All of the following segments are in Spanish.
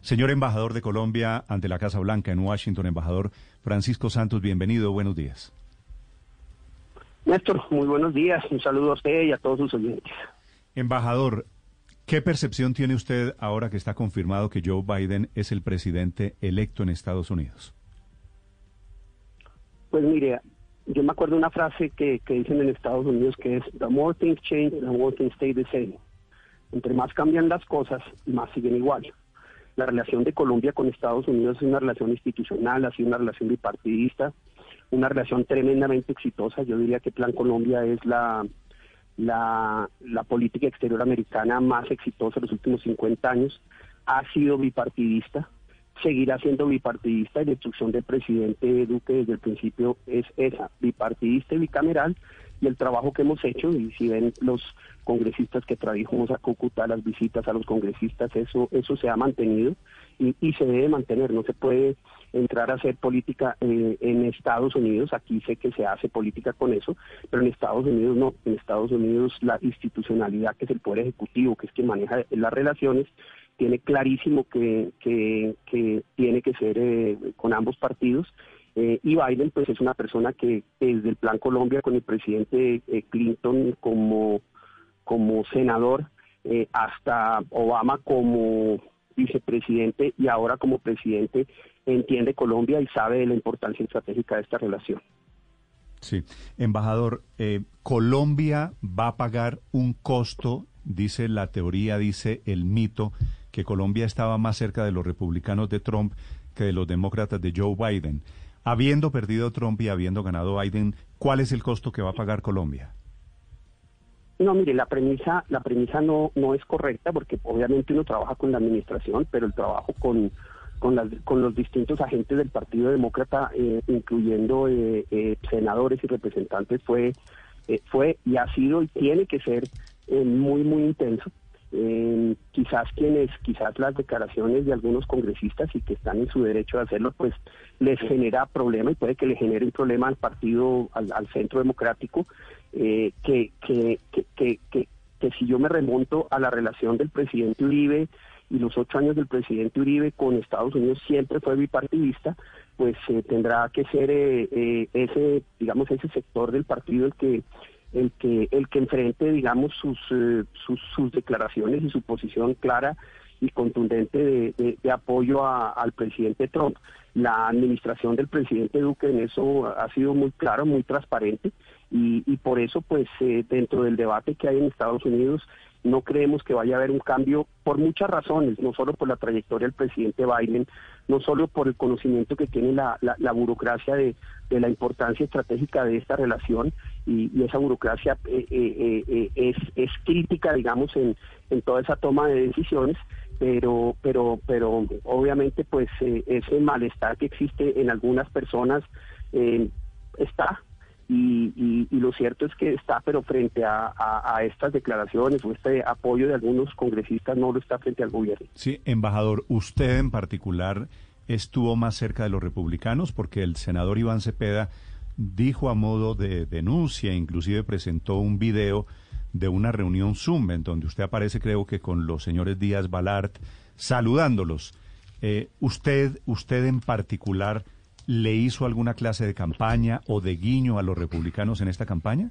Señor embajador de Colombia ante la Casa Blanca en Washington, embajador Francisco Santos, bienvenido. Buenos días. Néstor, muy buenos días. Un saludo a usted y a todos sus oyentes. Embajador, ¿qué percepción tiene usted ahora que está confirmado que Joe Biden es el presidente electo en Estados Unidos? Pues mire, yo me acuerdo una frase que, que dicen en Estados Unidos que es The more things change, the more things stay the same. Entre más cambian las cosas, más siguen igual. La relación de Colombia con Estados Unidos es una relación institucional, ha sido una relación bipartidista, una relación tremendamente exitosa. Yo diría que Plan Colombia es la, política exterior americana más exitosa de los últimos 50 años. Ha sido bipartidista, seguirá siendo bipartidista y la instrucción del presidente Duque desde el principio es esa, bipartidista y bicameral y el trabajo que hemos hecho y si ven los congresistas que trajimos a Cúcuta, las visitas a los congresistas, eso eso se ha mantenido y, se debe mantener, no se puede entrar a hacer política eh, en Estados Unidos, aquí sé que se hace política con eso, pero en Estados Unidos no, en Estados Unidos la institucionalidad que es el poder ejecutivo, que es que maneja las relaciones, tiene clarísimo que, que, que tiene que ser eh, con ambos partidos. Eh, y Biden pues es una persona que desde el Plan Colombia con el presidente eh, Clinton como, como senador eh, hasta Obama como vicepresidente y ahora como presidente entiende Colombia y sabe de la importancia estratégica de esta relación. Sí, embajador, Colombia va a pagar un costo, dice la teoría, dice el mito, que Colombia estaba más cerca de los republicanos de Trump que de los demócratas de Joe Biden. Habiendo perdido Trump y habiendo ganado Biden, ¿cuál es el costo que va a pagar Colombia? No, mire, la premisa, la premisa no, no es correcta porque obviamente uno trabaja con la administración, pero el trabajo con, con, las, con los distintos agentes del Partido Demócrata, eh, incluyendo eh, eh, senadores y representantes, fue, eh, fue y ha sido y tiene que ser eh, muy, muy intenso. Eh, quizás quienes, quizás las declaraciones de algunos congresistas y que están en su derecho de hacerlo, pues les genera problema y puede que le genere un problema al partido, al, al centro democrático, eh, que, que, que, que, que, que si yo me remonto a la relación del presidente Uribe y los ocho años del presidente Uribe con Estados Unidos siempre fue bipartidista, pues eh, tendrá que ser eh, eh, ese, digamos, ese sector del partido el que el que el que enfrente digamos sus eh, sus, sus declaraciones y su posición clara y contundente de, apoyo a, al presidente Trump. La administración del presidente Duque en eso ha sido muy claro, muy transparente y, y por eso pues eh, dentro del debate que hay en Estados Unidos no creemos que vaya a haber un cambio por muchas razones, no solo por la trayectoria del presidente Biden, no solo por el conocimiento que tiene la, la, la burocracia de, de, la importancia estratégica de esta relación y, esa burocracia eh, eh, eh, es, es, crítica, digamos, en, en, toda esa toma de decisiones, pero, pero, pero obviamente pues ese malestar que existe en algunas personas está y, y, y, lo cierto es que está, pero frente a, a, a, estas declaraciones o este apoyo de algunos congresistas no lo está frente al gobierno. Sí, embajador, usted en particular estuvo más cerca de los republicanos porque el senador Iván Cepeda dijo a modo de denuncia, inclusive presentó un video de una reunión Zoom en donde usted aparece creo que con los señores Díaz Balart saludándolos. Eh, usted, usted en particular le hizo alguna clase de campaña o de guiño a los republicanos en esta campaña?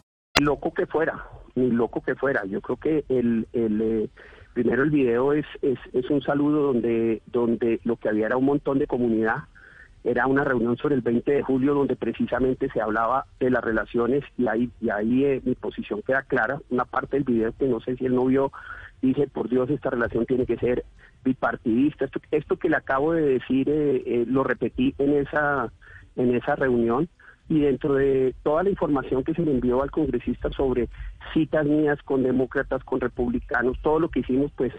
Loco que fuera, ni loco que fuera. Yo creo que el, el eh, Primero el video es, es, es un saludo donde, donde lo que había era un montón de comunidad. Era una reunión sobre el 20 de julio donde precisamente se hablaba de las relaciones y ahí, y ahí eh, mi posición queda clara. Una parte del video que no sé si él no vio, dice, por Dios, esta relación tiene que ser bipartidista. Esto, esto que le acabo de decir eh, eh, lo repetí en esa, en esa reunión y dentro de toda la información que se le envió al congresista sobre citas mías con demócratas, con republicanos, todo lo que hicimos, pues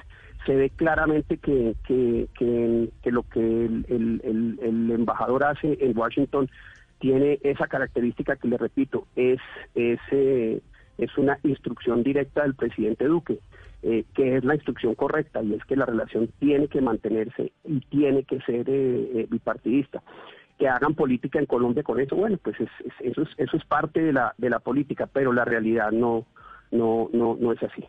se ve claramente que, que, que, lo que el, el, embajador hace en Washington tiene esa característica que le repito, es, es, eh, es una instrucción directa del presidente Duque, eh, que es la instrucción correcta y es que la relación tiene que mantenerse y tiene que ser eh, bipartidista que hagan política en Colombia con eso, bueno, pues eso, es, eso es parte de la, de la política, pero la realidad no, no, no, no es así.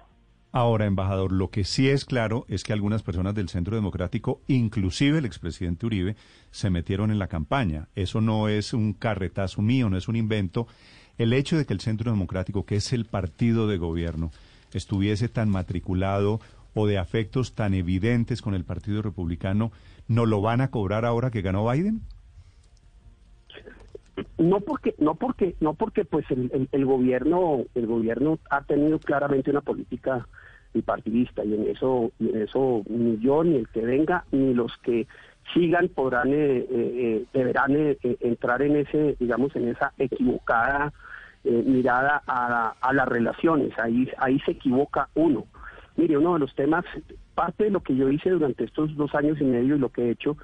Ahora, embajador, lo que sí es claro es que algunas personas del Centro Democrático, inclusive el expresidente Uribe, se metieron en la campaña. Eso no es un carretazo mío, no es un invento. El hecho de que el Centro Democrático, que es el partido de gobierno, estuviese tan matriculado o de afectos tan evidentes con el Partido Republicano, ¿no lo van a cobrar ahora que ganó Biden? No porque no porque no porque pues el, el, gobierno el gobierno ha tenido claramente una política bipartidista y en eso y en eso ni yo ni el que venga ni los que sigan podrán eh, eh, eh deberán eh, entrar en ese digamos en esa equivocada mirada a, a, las relaciones. Ahí ahí se equivoca uno. Mire uno de los temas parte de lo que yo hice durante estos dos años y medio y lo que he hecho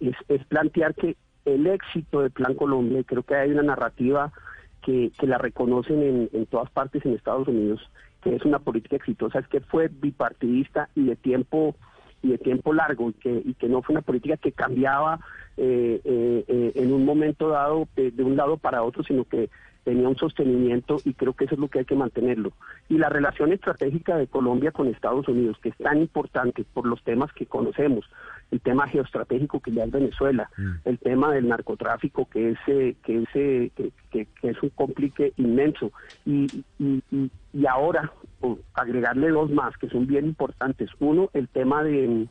es plantear que el éxito del Plan Colombia, y creo que hay una narrativa que, la reconocen en, todas partes en Estados Unidos, que es una política exitosa, es que fue bipartidista y de tiempo y de tiempo largo y que, y que no fue una política que cambiaba eh, eh, eh, en un momento dado de, un lado para otro, sino que tenía un sostenimiento y creo que eso es lo que hay que mantenerlo. Y la relación estratégica de Colombia con Estados Unidos, que es tan importante por los temas que conocemos, el tema geoestratégico que ya es Venezuela, mm. el tema del narcotráfico que es eh, que es eh, que, es un complique inmenso y, y, y, ahora agregarle dos más que son bien importantes. Uno, el tema de,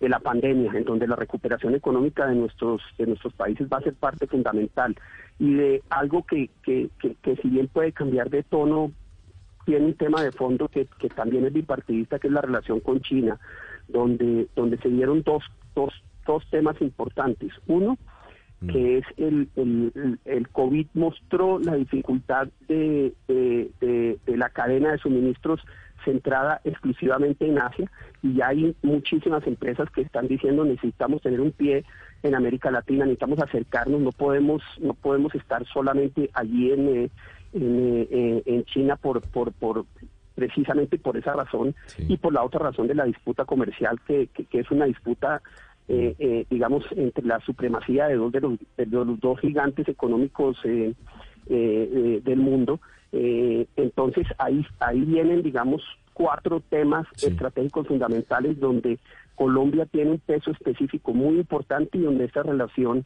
de la pandemia, en donde la recuperación económica de nuestros de nuestros países va a ser parte fundamental y de algo que, que, que, si bien puede cambiar de tono tiene un tema de fondo que, que también es bipartidista, que es la relación con China donde, donde se dieron dos, dos, dos temas importantes. Uno, mm. que es el, el, el, COVID mostró la dificultad de, de, la cadena de suministros centrada exclusivamente en Asia y ya hay muchísimas empresas que están diciendo necesitamos tener un pie en América Latina, necesitamos acercarnos, no podemos no podemos estar solamente allí en, eh, en, eh, en China por, por, por precisamente por esa razón y por la otra razón de la disputa comercial, que, que, es una disputa, eh, eh, digamos, entre la supremacía de dos de los, de los dos gigantes económicos eh, del mundo. entonces ahí, ahí vienen, digamos, cuatro temas estratégicos fundamentales donde Colombia tiene un peso específico muy importante y donde esta relación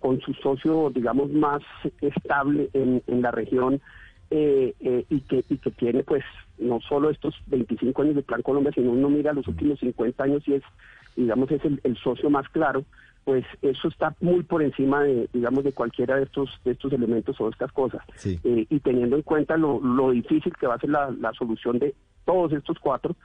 con su socio, digamos, más estable en, en la región eh, eh, y, que, y que tiene pues no solo estos 25 años de Plan Colombia, sino uno mira los últimos 50 años y es, digamos, es el, socio más claro, pues eso está muy por encima de, digamos, de cualquiera de estos, de estos elementos o estas cosas. Eh, y teniendo en cuenta lo, lo difícil que va a ser la, la solución de todos estos cuatro,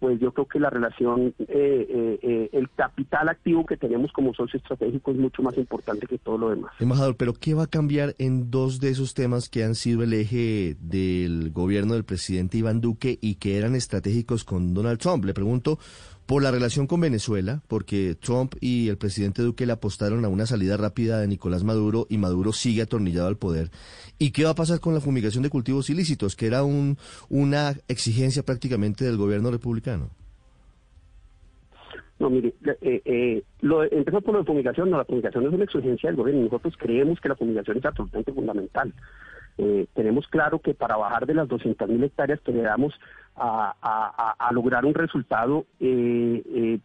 pues yo creo que la relación, eh, eh, eh, el capital activo que tenemos como socio estratégico es mucho más importante que todo lo demás. Embajador, pero ¿qué va a cambiar en dos de esos temas que han sido el eje del gobierno del presidente Iván Duque y que eran estratégicos con Donald Trump? Le pregunto por la relación con Venezuela, porque Trump y el presidente Duque le apostaron a una salida rápida de Nicolás Maduro y Maduro sigue atornillado al poder. ¿Y qué va a pasar con la fumigación de cultivos ilícitos, que era un, una exigencia prácticamente del gobierno republicano? No, mire, eh, eh, lo, empezó por la fumigación, no, la fumigación es una exigencia del gobierno. Nosotros creemos que la fumigación es absolutamente fundamental. Eh, tenemos claro que para bajar de las 200.000 hectáreas que le damos a, lograr un resultado, eh, eh,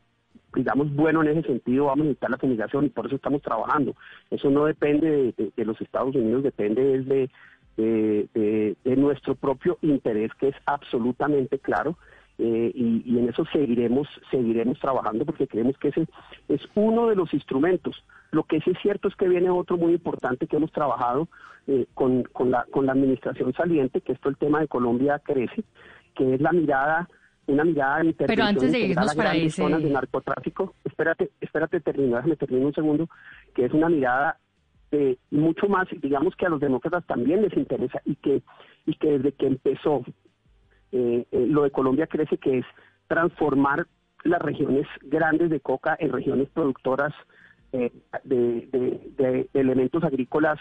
digamos, bueno en ese sentido, vamos a necesitar la fumigación y por eso estamos trabajando. Eso no depende de, los Estados Unidos, depende de, de, nuestro propio interés, que es absolutamente claro. eh, y, y, en eso seguiremos seguiremos trabajando porque creemos que ese es uno de los instrumentos. Lo que sí es cierto es que viene otro muy importante que hemos trabajado eh, con, con, la, con la administración saliente, que esto el tema de Colombia crece, que es la mirada una mirada de Pero antes de irnos para ese... zonas de narcotráfico. Espérate, espérate, termino, déjame terminar un segundo, que es una mirada de mucho más, digamos que a los demócratas también les interesa y que, y que desde que empezó eh, eh, lo de Colombia crece, que es transformar las regiones grandes de coca en regiones productoras eh, de, elementos agrícolas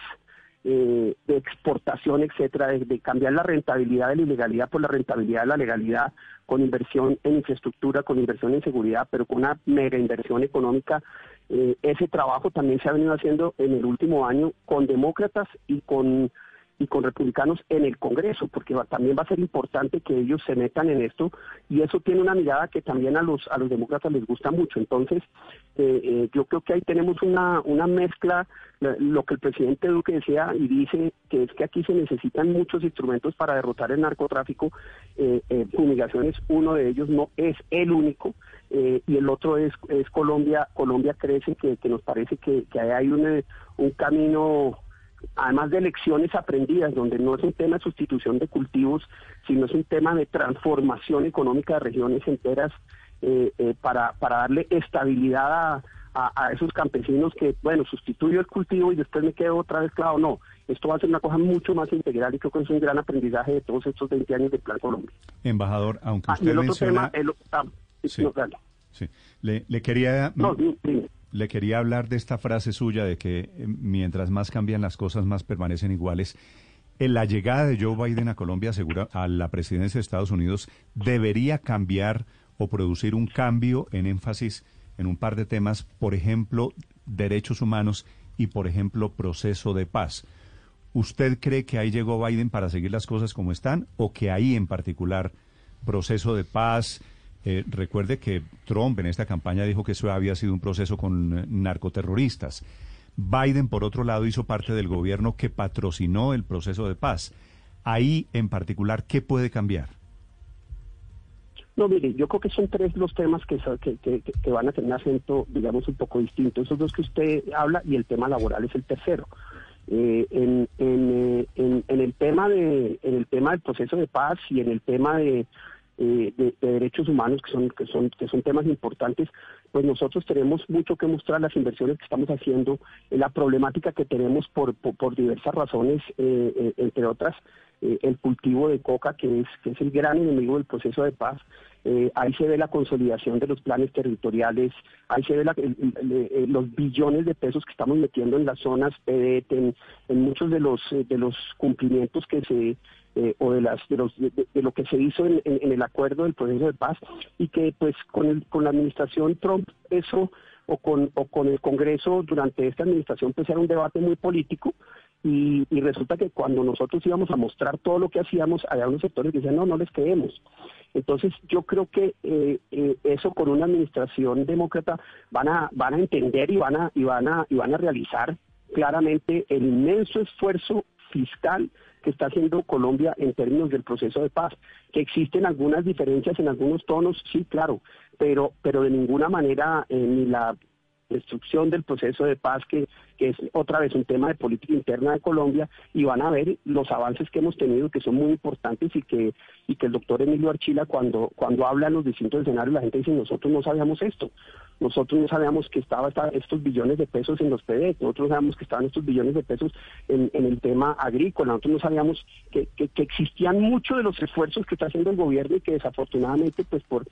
de exportación, etcétera, de, cambiar la rentabilidad de la ilegalidad por la rentabilidad de la legalidad, con inversión en infraestructura, con inversión en seguridad, pero con una mega inversión económica. ese trabajo también se ha venido haciendo en el último año con demócratas y con y con republicanos en el Congreso, porque también va a ser importante que ellos se metan en esto y eso tiene una mirada que también a los a los demócratas les gusta mucho. Entonces, eh, eh, yo creo que ahí tenemos una una mezcla, lo que el presidente Duque decía y dice que es que aquí se necesitan muchos instrumentos para derrotar el narcotráfico. Eh, eh fumigación es uno de ellos, no es el único. y el otro es, es Colombia, Colombia crece, que, nos parece que, que hay un, un camino además de lecciones aprendidas, donde no es un tema de sustitución de cultivos, sino es un tema de transformación económica de regiones enteras eh, eh, para, para darle estabilidad a, a, esos campesinos que, bueno, sustituyo el cultivo y después me quedo otra vez claro, no. Esto va a ser una cosa mucho más integral y creo que es un gran aprendizaje de todos estos 20 años de Plan Colombia. Embajador, aunque ah, usted el otro tema, ah, sí, sí. Le, le quería... No, le quería hablar de esta frase suya de que eh, mientras más cambian las cosas, más permanecen iguales. En la llegada de Joe Biden a Colombia, asegura, a la presidencia de Estados Unidos, debería cambiar o producir un cambio en énfasis en un par de temas, por ejemplo, derechos humanos y, por ejemplo, proceso de paz. ¿Usted cree que ahí llegó Biden para seguir las cosas como están o que ahí en particular proceso de paz, eh, recuerde que Trump en esta campaña dijo que eso había sido un proceso con eh, narcoterroristas. Biden, por otro lado, hizo parte del gobierno que patrocinó el proceso de paz. Ahí, en particular, ¿qué puede cambiar? No, mire, yo creo que son tres los temas que, que, van a tener acento, digamos, un poco distinto. Esos dos que usted habla y el tema laboral es el tercero. Eh, en, en, en, el tema de en el tema del proceso de paz y en el tema de eh, de, derechos humanos que son que son que son temas importantes pues nosotros tenemos mucho que mostrar las inversiones que estamos haciendo en la problemática que tenemos por por, diversas razones eh, eh, entre otras el cultivo de coca que es que es el gran enemigo del proceso de paz ahí se ve la consolidación de los planes territoriales, ahí se ve los billones de pesos que estamos metiendo en las zonas PDT, en, en muchos de los de los cumplimientos que se eh, o de las de, los, de, lo que se hizo en, el acuerdo del proceso de paz y que pues con el, con la administración Trump eso o con o con el Congreso durante esta administración pues era un debate muy político y, resulta que cuando nosotros íbamos a mostrar todo lo que hacíamos había unos sectores que decían no no les creemos entonces yo creo que eh, eh, eso con una administración demócrata van a van a entender y van a y van a y van a realizar claramente el inmenso esfuerzo fiscal que está haciendo Colombia en términos del proceso de paz. Que existen algunas diferencias en algunos tonos, sí, claro, pero, pero de ninguna manera eh, ni la destrucción del proceso de paz, que, que es otra vez un tema de política interna de Colombia, y van a ver los avances que hemos tenido, que son muy importantes y que, y que el doctor Emilio Archila, cuando, cuando habla en los distintos escenarios, la gente dice, nosotros no sabíamos esto, nosotros no sabíamos que estaban estos billones de pesos en los PD, nosotros no sabíamos que estaban estos billones de pesos en, el tema agrícola, nosotros no sabíamos que, que, existían muchos de los esfuerzos que está haciendo el gobierno y que desafortunadamente, pues por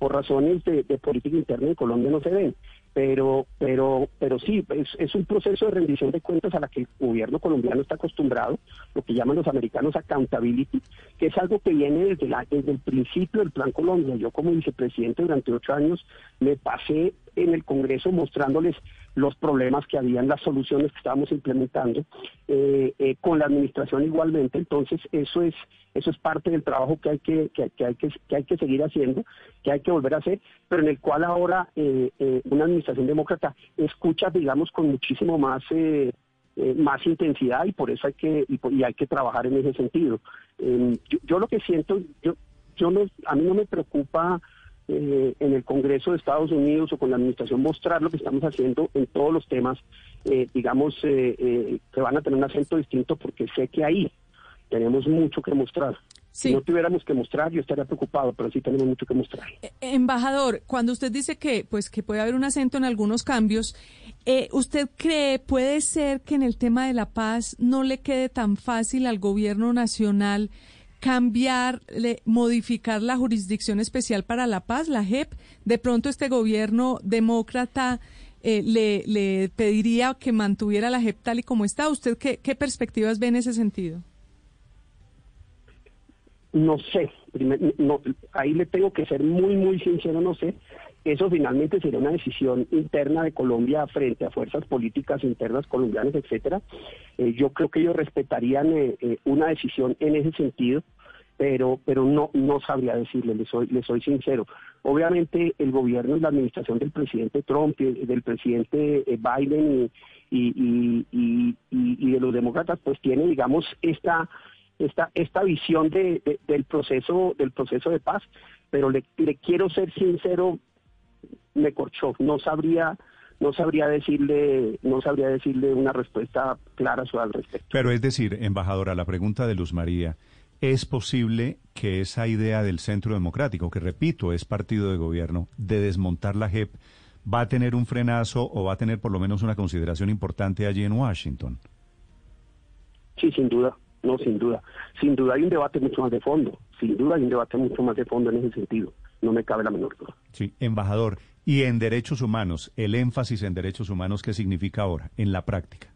por razones de, política interna en Colombia no se ven. Pero, pero, pero sí, es, es, un proceso de rendición de cuentas a la que el gobierno colombiano está acostumbrado, lo que llaman los americanos accountability, que es algo que viene desde, la, desde el principio del Plan Colombia. Yo como vicepresidente durante ocho años me pasé en el Congreso mostrándoles los problemas que habían, las soluciones que estábamos implementando, eh, eh, con la administración igualmente. Entonces, eso es, eso es parte del trabajo que hay que, que, hay que, que hay que seguir haciendo, que hay que volver a hacer, pero en el cual ahora eh, una administración demócrata escucha, digamos, con muchísimo más más intensidad y por eso hay que y, hay que trabajar en ese sentido. Yo, yo, lo que siento, yo yo no, a mí no me preocupa eh, en el Congreso de Estados Unidos o con la administración mostrar lo que estamos haciendo en todos los temas, eh, digamos, eh, que van a tener un acento distinto porque sé que ahí tenemos mucho que mostrar. Si no tuviéramos que mostrar, yo estaría preocupado, pero sí tenemos mucho que mostrar. Embajador, cuando usted dice que, pues, que puede haber un acento en algunos cambios, ¿usted cree, puede ser que en el tema de la paz no le quede tan fácil al gobierno nacional cambiar, modificar la jurisdicción especial para la paz, la JEP? De pronto este gobierno demócrata eh, le, le, pediría que mantuviera la JEP tal y como está. ¿Usted qué, qué perspectivas ve en ese sentido? No sé, no, ahí le tengo que ser muy, muy sincero, no sé. Eso finalmente sería una decisión interna de Colombia frente a fuerzas políticas internas colombianas, etcétera. Eh, yo creo que ellos respetarían eh, eh, una decisión en ese sentido, pero pero no no sabría decirle, le soy le soy sincero. Obviamente el gobierno y la administración del presidente Trump, y del presidente Biden y, y, y, de los demócratas, pues tiene, digamos, esta esta esta visión de, del proceso del proceso de paz pero le quiero ser sincero me corchó. No sabría no sabría decirle no sabría decirle una respuesta clara sobre al respecto. Pero es decir, embajadora, la pregunta de Luz María, ¿es posible que esa idea del Centro Democrático, que repito, es partido de gobierno, de desmontar la JEP, va a tener un frenazo o va a tener por lo menos una consideración importante allí en Washington? Sí, sin duda. No, sin duda. Sin duda hay un debate mucho más de fondo. Sin duda hay un debate mucho más de fondo en ese sentido. No me cabe la menor duda. Sí, embajador. Y en derechos humanos, el énfasis en derechos humanos, ¿qué significa ahora, en la práctica?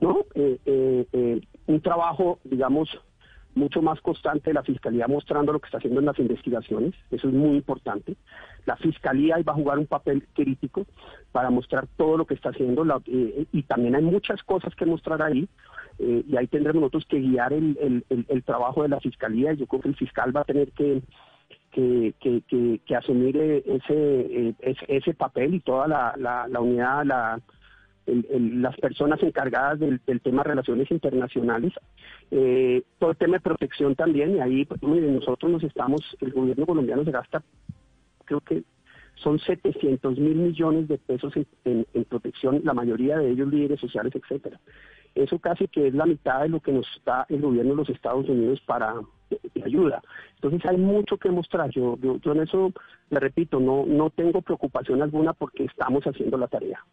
No, eh, eh, eh, un trabajo, digamos, mucho más constante de la Fiscalía mostrando lo que está haciendo en las investigaciones, eso es muy importante. La Fiscalía va a jugar un papel crítico para mostrar todo lo que está haciendo y también hay muchas cosas que mostrar ahí y ahí tendremos nosotros que guiar el, el, trabajo de la Fiscalía. Yo creo que el fiscal va a tener que que, que, que, asumir eh, eh, ese, ese, papel y toda la, la, unidad, la, las personas encargadas del, tema relaciones internacionales, eh, todo el tema de protección también, y ahí pues, nosotros nos estamos, el gobierno colombiano se gasta, creo que son 700 mil millones de pesos en, en, protección, la mayoría de ellos líderes sociales, etcétera. Eso casi que es la mitad de lo que nos da el gobierno de los Estados Unidos para ayuda. Entonces hay mucho que mostrar. Yo, yo, en eso, le repito, no, no tengo preocupación alguna porque estamos haciendo la tarea.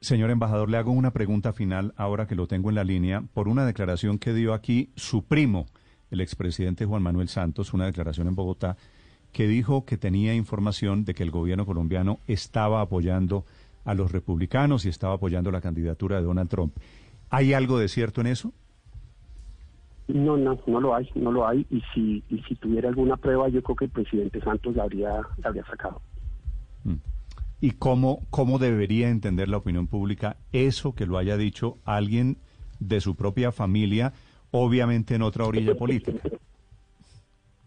Señor embajador, le hago una pregunta final ahora que lo tengo en la línea por una declaración que dio aquí su primo, el expresidente Juan Manuel Santos, una declaración en Bogotá, que dijo que tenía información de que el gobierno colombiano estaba apoyando a los republicanos y estaba apoyando la candidatura de Donald Trump. ¿Hay algo de cierto en eso? No, no, no lo hay, no lo hay. Y si, y si tuviera alguna prueba, yo creo que el presidente Santos la habría, habría sacado. Mm. ¿Y cómo, cómo debería entender la opinión pública eso que lo haya dicho alguien de su propia familia, obviamente en otra orilla política?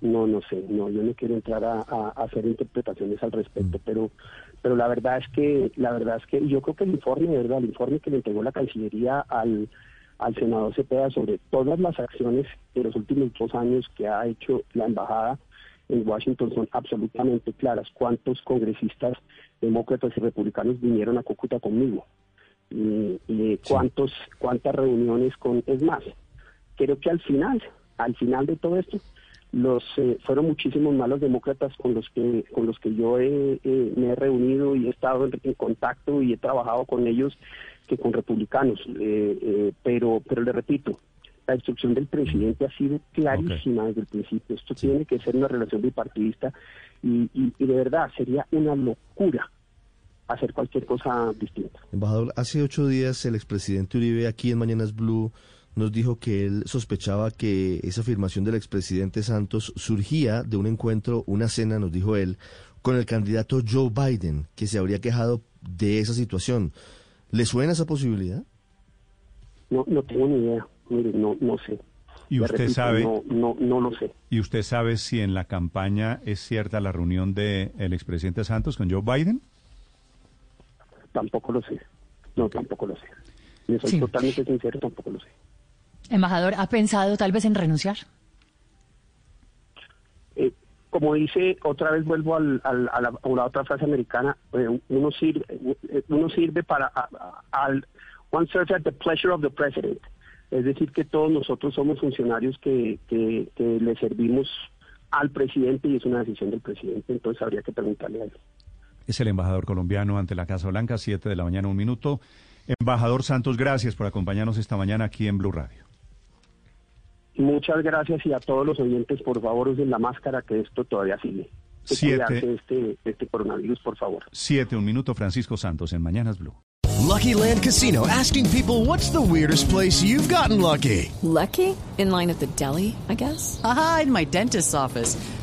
No, no sé, no, yo no quiero entrar a, hacer interpretaciones al respecto, mm. pero pero la verdad es que la verdad es que yo creo que el informe, verdad, el informe que le entregó la Cancillería al al senador Cepeda sobre todas las acciones de los últimos dos años que ha hecho la embajada en Washington son absolutamente claras. ¿Cuántos congresistas demócratas y republicanos vinieron a Cúcuta conmigo? Y, cuántos, cuántas reuniones con... Es más, creo que al final, al final de todo esto, los eh, fueron muchísimos malos demócratas con los que con los que yo me he reunido y he estado en, contacto y he trabajado con ellos que con republicanos. Eh, eh, pero pero le repito la instrucción del presidente ha sido clarísima desde el principio. Esto tiene que ser una relación bipartidista y, y, y de verdad sería una locura hacer cualquier cosa distinta. Embajador hace ocho días el expresidente Uribe aquí en Mañanas Blue nos dijo que él sospechaba que esa afirmación del expresidente Santos surgía de un encuentro, una cena, nos dijo él, con el candidato Joe Biden, que se habría quejado de esa situación. ¿Le suena esa posibilidad? No, no tengo ni idea. Mire, no, no sé. ¿Y usted sabe? No, no, no lo sé. ¿Y usted sabe si en la campaña es cierta la reunión del el expresidente Santos con Joe Biden? Tampoco lo sé. No, tampoco lo sé. Me soy totalmente sincero, tampoco lo sé. Embajador, ¿ha pensado tal vez en renunciar? como dice, otra vez vuelvo al, al- a, la, a la otra frase americana, eh, uno sirve, eh, uno sirve para, a- a- al, one serves at the pleasure of the president. Es decir, que todos nosotros somos funcionarios que, que, que le servimos al presidente y es una decisión del presidente, entonces habría que preguntarle a él. Es el embajador colombiano ante la Casa Blanca, 7 de la mañana, un minuto. Embajador Santos, gracias por acompañarnos esta mañana aquí en Blue Radio. Muchas gracias y a todos los oyentes, por favor, usen la máscara que esto todavía sigue. Que Siete. este, este coronavirus, por favor. 7, un minuto, Francisco Santos en Mañanas Blue. Lucky Land Casino asking people what's the weirdest place you've gotten lucky? Lucky? In line at the deli, I guess? Aha, in my dentist's office.